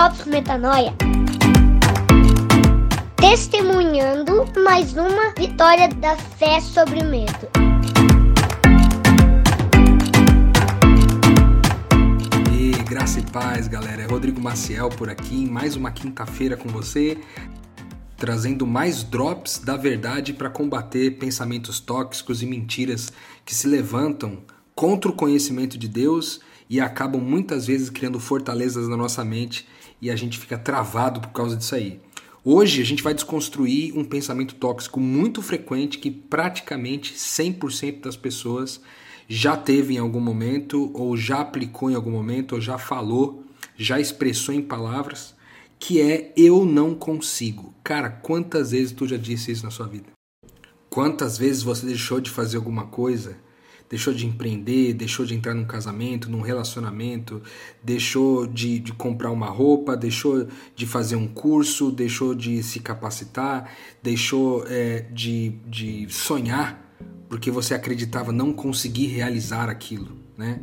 Drops Metanoia. Testemunhando mais uma vitória da fé sobre o medo. E graça e paz, galera. É Rodrigo Maciel por aqui, mais uma quinta-feira com você, trazendo mais drops da verdade para combater pensamentos tóxicos e mentiras que se levantam contra o conhecimento de Deus e acabam muitas vezes criando fortalezas na nossa mente e a gente fica travado por causa disso aí. Hoje a gente vai desconstruir um pensamento tóxico muito frequente que praticamente 100% das pessoas já teve em algum momento, ou já aplicou em algum momento, ou já falou, já expressou em palavras, que é eu não consigo. Cara, quantas vezes tu já disse isso na sua vida? Quantas vezes você deixou de fazer alguma coisa deixou de empreender, deixou de entrar num casamento, num relacionamento, deixou de, de comprar uma roupa, deixou de fazer um curso, deixou de se capacitar, deixou é, de, de sonhar porque você acreditava não conseguir realizar aquilo, né?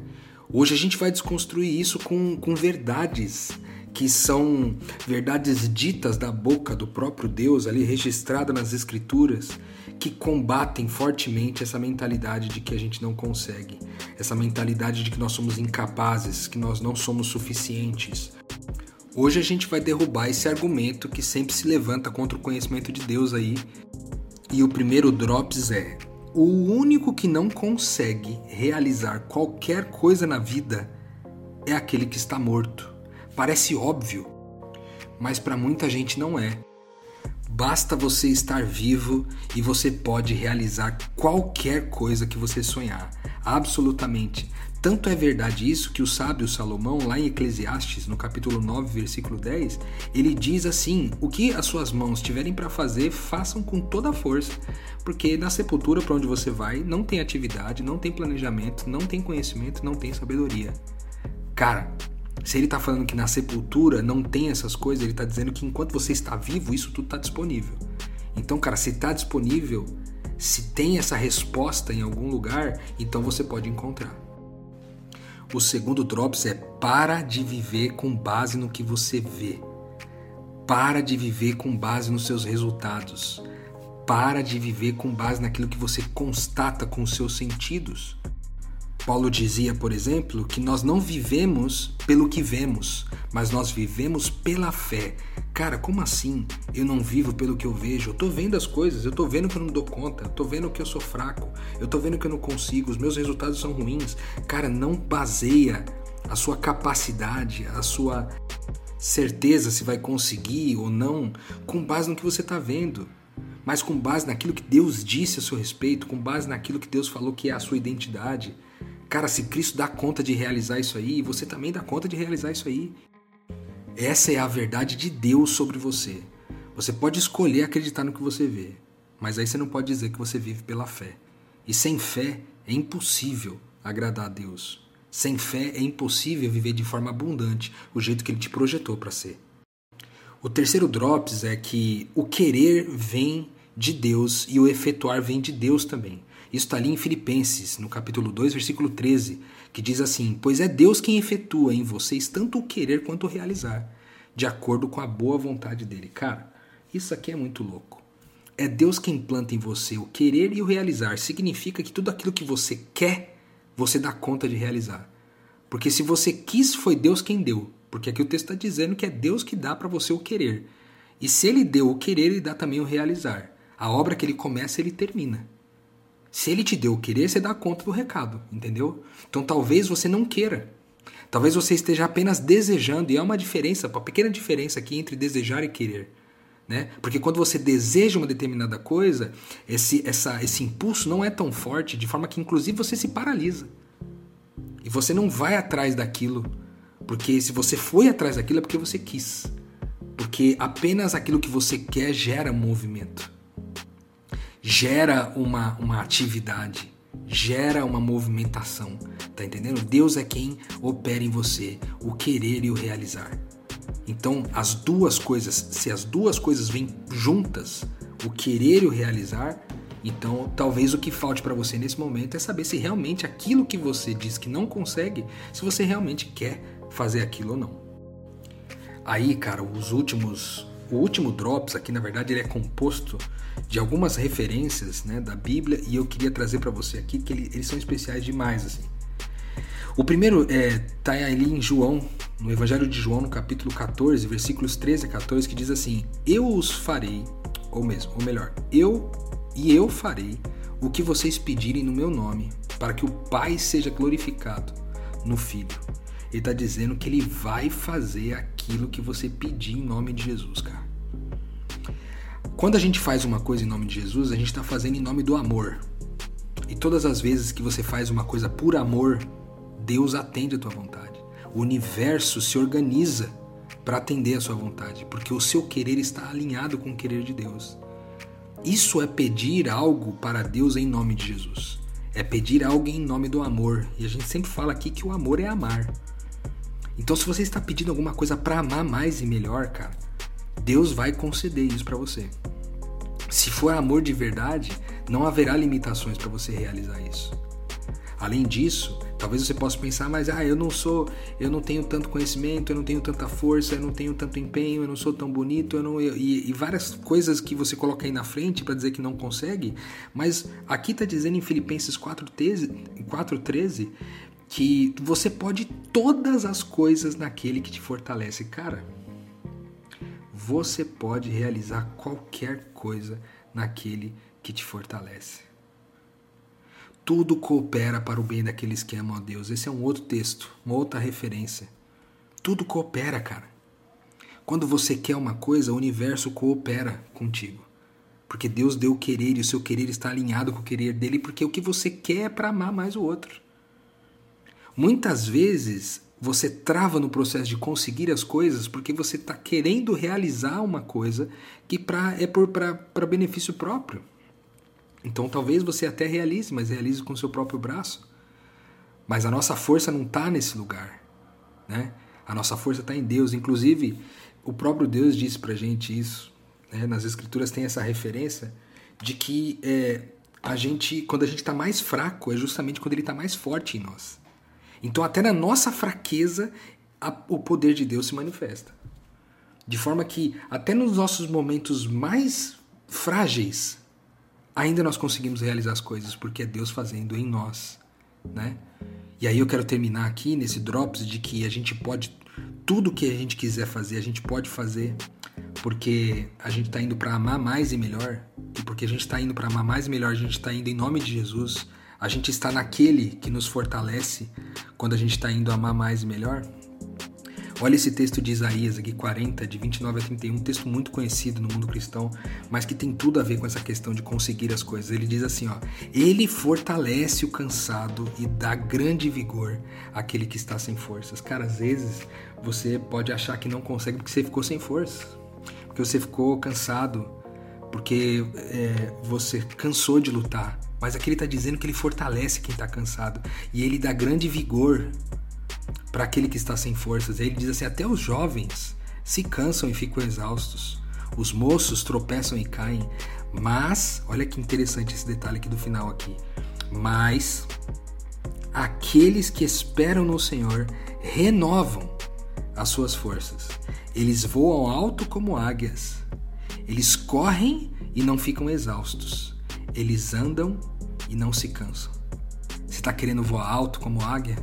Hoje a gente vai desconstruir isso com, com verdades que são verdades ditas da boca do próprio Deus, ali registrada nas Escrituras, que combatem fortemente essa mentalidade de que a gente não consegue, essa mentalidade de que nós somos incapazes, que nós não somos suficientes. Hoje a gente vai derrubar esse argumento que sempre se levanta contra o conhecimento de Deus aí. E o primeiro drops é: o único que não consegue realizar qualquer coisa na vida é aquele que está morto. Parece óbvio, mas para muita gente não é. Basta você estar vivo e você pode realizar qualquer coisa que você sonhar. Absolutamente. Tanto é verdade isso que o sábio Salomão, lá em Eclesiastes, no capítulo 9, versículo 10, ele diz assim: O que as suas mãos tiverem para fazer, façam com toda a força, porque na sepultura para onde você vai não tem atividade, não tem planejamento, não tem conhecimento, não tem sabedoria. Cara, se ele está falando que na sepultura não tem essas coisas, ele está dizendo que enquanto você está vivo, isso tudo está disponível. Então, cara, se está disponível, se tem essa resposta em algum lugar, então você pode encontrar. O segundo drops é para de viver com base no que você vê. Para de viver com base nos seus resultados. Para de viver com base naquilo que você constata com os seus sentidos. Paulo dizia, por exemplo, que nós não vivemos pelo que vemos, mas nós vivemos pela fé. Cara, como assim? Eu não vivo pelo que eu vejo. Eu tô vendo as coisas, eu tô vendo que eu não dou conta, eu tô vendo que eu sou fraco, eu tô vendo que eu não consigo, os meus resultados são ruins. Cara, não baseia a sua capacidade, a sua certeza se vai conseguir ou não com base no que você está vendo, mas com base naquilo que Deus disse a seu respeito, com base naquilo que Deus falou que é a sua identidade. Cara, se Cristo dá conta de realizar isso aí, você também dá conta de realizar isso aí. Essa é a verdade de Deus sobre você. Você pode escolher acreditar no que você vê, mas aí você não pode dizer que você vive pela fé. E sem fé é impossível agradar a Deus. Sem fé é impossível viver de forma abundante, o jeito que ele te projetou para ser. O terceiro drops é que o querer vem de Deus e o efetuar vem de Deus também. Isso está ali em Filipenses, no capítulo 2, versículo 13, que diz assim: Pois é Deus quem efetua em vocês tanto o querer quanto o realizar, de acordo com a boa vontade dele. Cara, isso aqui é muito louco. É Deus quem planta em você o querer e o realizar. Significa que tudo aquilo que você quer, você dá conta de realizar. Porque se você quis, foi Deus quem deu. Porque aqui o texto está dizendo que é Deus que dá para você o querer. E se ele deu o querer, ele dá também o realizar. A obra que ele começa, ele termina. Se ele te deu o querer, você dá conta do recado, entendeu? Então talvez você não queira. Talvez você esteja apenas desejando, e há uma diferença, uma pequena diferença aqui entre desejar e querer. Né? Porque quando você deseja uma determinada coisa, esse, essa, esse impulso não é tão forte, de forma que inclusive você se paralisa. E você não vai atrás daquilo, porque se você foi atrás daquilo é porque você quis. Porque apenas aquilo que você quer gera movimento gera uma, uma atividade, gera uma movimentação, tá entendendo? Deus é quem opera em você o querer e o realizar. Então, as duas coisas, se as duas coisas vêm juntas, o querer e o realizar, então talvez o que falte para você nesse momento é saber se realmente aquilo que você diz que não consegue, se você realmente quer fazer aquilo ou não. Aí, cara, os últimos. O último Drops aqui, na verdade, ele é composto de algumas referências né, da Bíblia e eu queria trazer para você aqui que ele, eles são especiais demais. assim. O primeiro é, tá ali em João, no Evangelho de João, no capítulo 14, versículos 13 a 14, que diz assim: Eu os farei, ou mesmo, ou melhor, eu e eu farei o que vocês pedirem no meu nome, para que o Pai seja glorificado no Filho. Ele está dizendo que ele vai fazer aquilo que você pedir em nome de Jesus, cara. Quando a gente faz uma coisa em nome de Jesus, a gente está fazendo em nome do amor. E todas as vezes que você faz uma coisa por amor, Deus atende a tua vontade. O universo se organiza para atender a sua vontade, porque o seu querer está alinhado com o querer de Deus. Isso é pedir algo para Deus em nome de Jesus. É pedir algo em nome do amor. E a gente sempre fala aqui que o amor é amar. Então, se você está pedindo alguma coisa para amar mais e melhor, cara, Deus vai conceder isso para você. Se for amor de verdade, não haverá limitações para você realizar isso. Além disso, talvez você possa pensar, mas ah, eu não sou, eu não tenho tanto conhecimento, eu não tenho tanta força, eu não tenho tanto empenho, eu não sou tão bonito, eu não eu, e, e, várias coisas que você coloca aí na frente para dizer que não consegue, mas aqui está dizendo em Filipenses 4:13, 4:13 que você pode todas as coisas naquele que te fortalece, cara. Você pode realizar qualquer coisa naquele que te fortalece. Tudo coopera para o bem daqueles que amam a Deus. Esse é um outro texto, uma outra referência. Tudo coopera, cara. Quando você quer uma coisa, o universo coopera contigo. Porque Deus deu o querer e o seu querer está alinhado com o querer dele, porque o que você quer é para amar mais o outro. Muitas vezes você trava no processo de conseguir as coisas porque você está querendo realizar uma coisa que pra, é para benefício próprio. Então talvez você até realize, mas realize com seu próprio braço. Mas a nossa força não está nesse lugar. Né? A nossa força está em Deus. Inclusive, o próprio Deus disse para gente isso. Né? Nas Escrituras tem essa referência de que é, a gente, quando a gente está mais fraco, é justamente quando Ele está mais forte em nós. Então, até na nossa fraqueza, a, o poder de Deus se manifesta. De forma que, até nos nossos momentos mais frágeis, ainda nós conseguimos realizar as coisas, porque é Deus fazendo em nós. Né? E aí eu quero terminar aqui nesse Drops de que a gente pode, tudo que a gente quiser fazer, a gente pode fazer, porque a gente está indo para amar mais e melhor, e porque a gente está indo para amar mais e melhor, a gente está indo em nome de Jesus, a gente está naquele que nos fortalece quando a gente está indo amar mais e melhor? Olha esse texto de Isaías aqui, 40, de 29 a 31, um texto muito conhecido no mundo cristão, mas que tem tudo a ver com essa questão de conseguir as coisas. Ele diz assim, ó: "Ele fortalece o cansado e dá grande vigor àquele que está sem forças". Cara, às vezes você pode achar que não consegue porque você ficou sem força, porque você ficou cansado, porque é, você cansou de lutar. Mas aqui ele está dizendo que ele fortalece quem está cansado e ele dá grande vigor para aquele que está sem forças. Ele diz assim: até os jovens se cansam e ficam exaustos, os moços tropeçam e caem. Mas, olha que interessante esse detalhe aqui do final aqui. Mas aqueles que esperam no Senhor renovam as suas forças. Eles voam alto como águias. Eles correm e não ficam exaustos eles andam e não se cansam. Você está querendo voar alto como águia?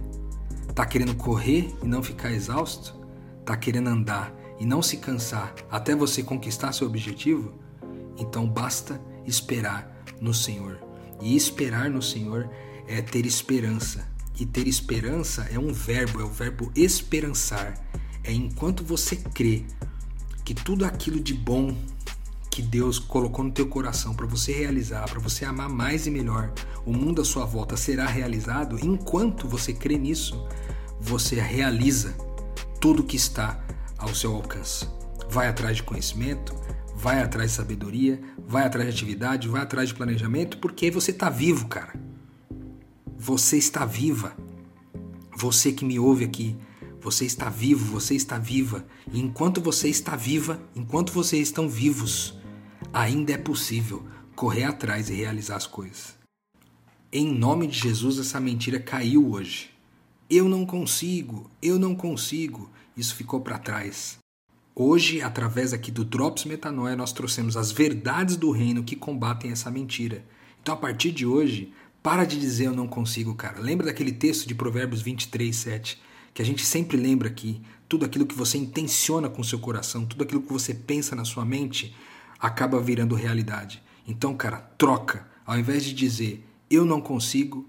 Está querendo correr e não ficar exausto? Está querendo andar e não se cansar até você conquistar seu objetivo? Então basta esperar no Senhor. E esperar no Senhor é ter esperança. E ter esperança é um verbo, é o verbo esperançar. É enquanto você crê que tudo aquilo de bom que Deus colocou no teu coração para você realizar, para você amar mais e melhor, o mundo à sua volta será realizado, enquanto você crê nisso, você realiza tudo que está ao seu alcance. Vai atrás de conhecimento, vai atrás de sabedoria, vai atrás de atividade, vai atrás de planejamento, porque você está vivo, cara. Você está viva. Você que me ouve aqui, você está vivo, você está viva. E enquanto você está viva, enquanto vocês estão vivos, ainda é possível correr atrás e realizar as coisas. Em nome de Jesus, essa mentira caiu hoje. Eu não consigo, eu não consigo. Isso ficou para trás. Hoje, através aqui do Drops Metanoia, nós trouxemos as verdades do reino que combatem essa mentira. Então, a partir de hoje, para de dizer eu não consigo, cara. Lembra daquele texto de Provérbios 23, 7, que a gente sempre lembra aqui, tudo aquilo que você intenciona com seu coração, tudo aquilo que você pensa na sua mente, acaba virando realidade. Então, cara, troca. Ao invés de dizer eu não consigo,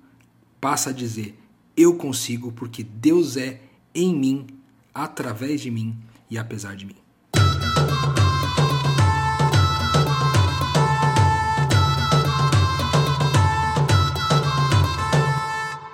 passa a dizer eu consigo porque Deus é em mim, através de mim e apesar de mim.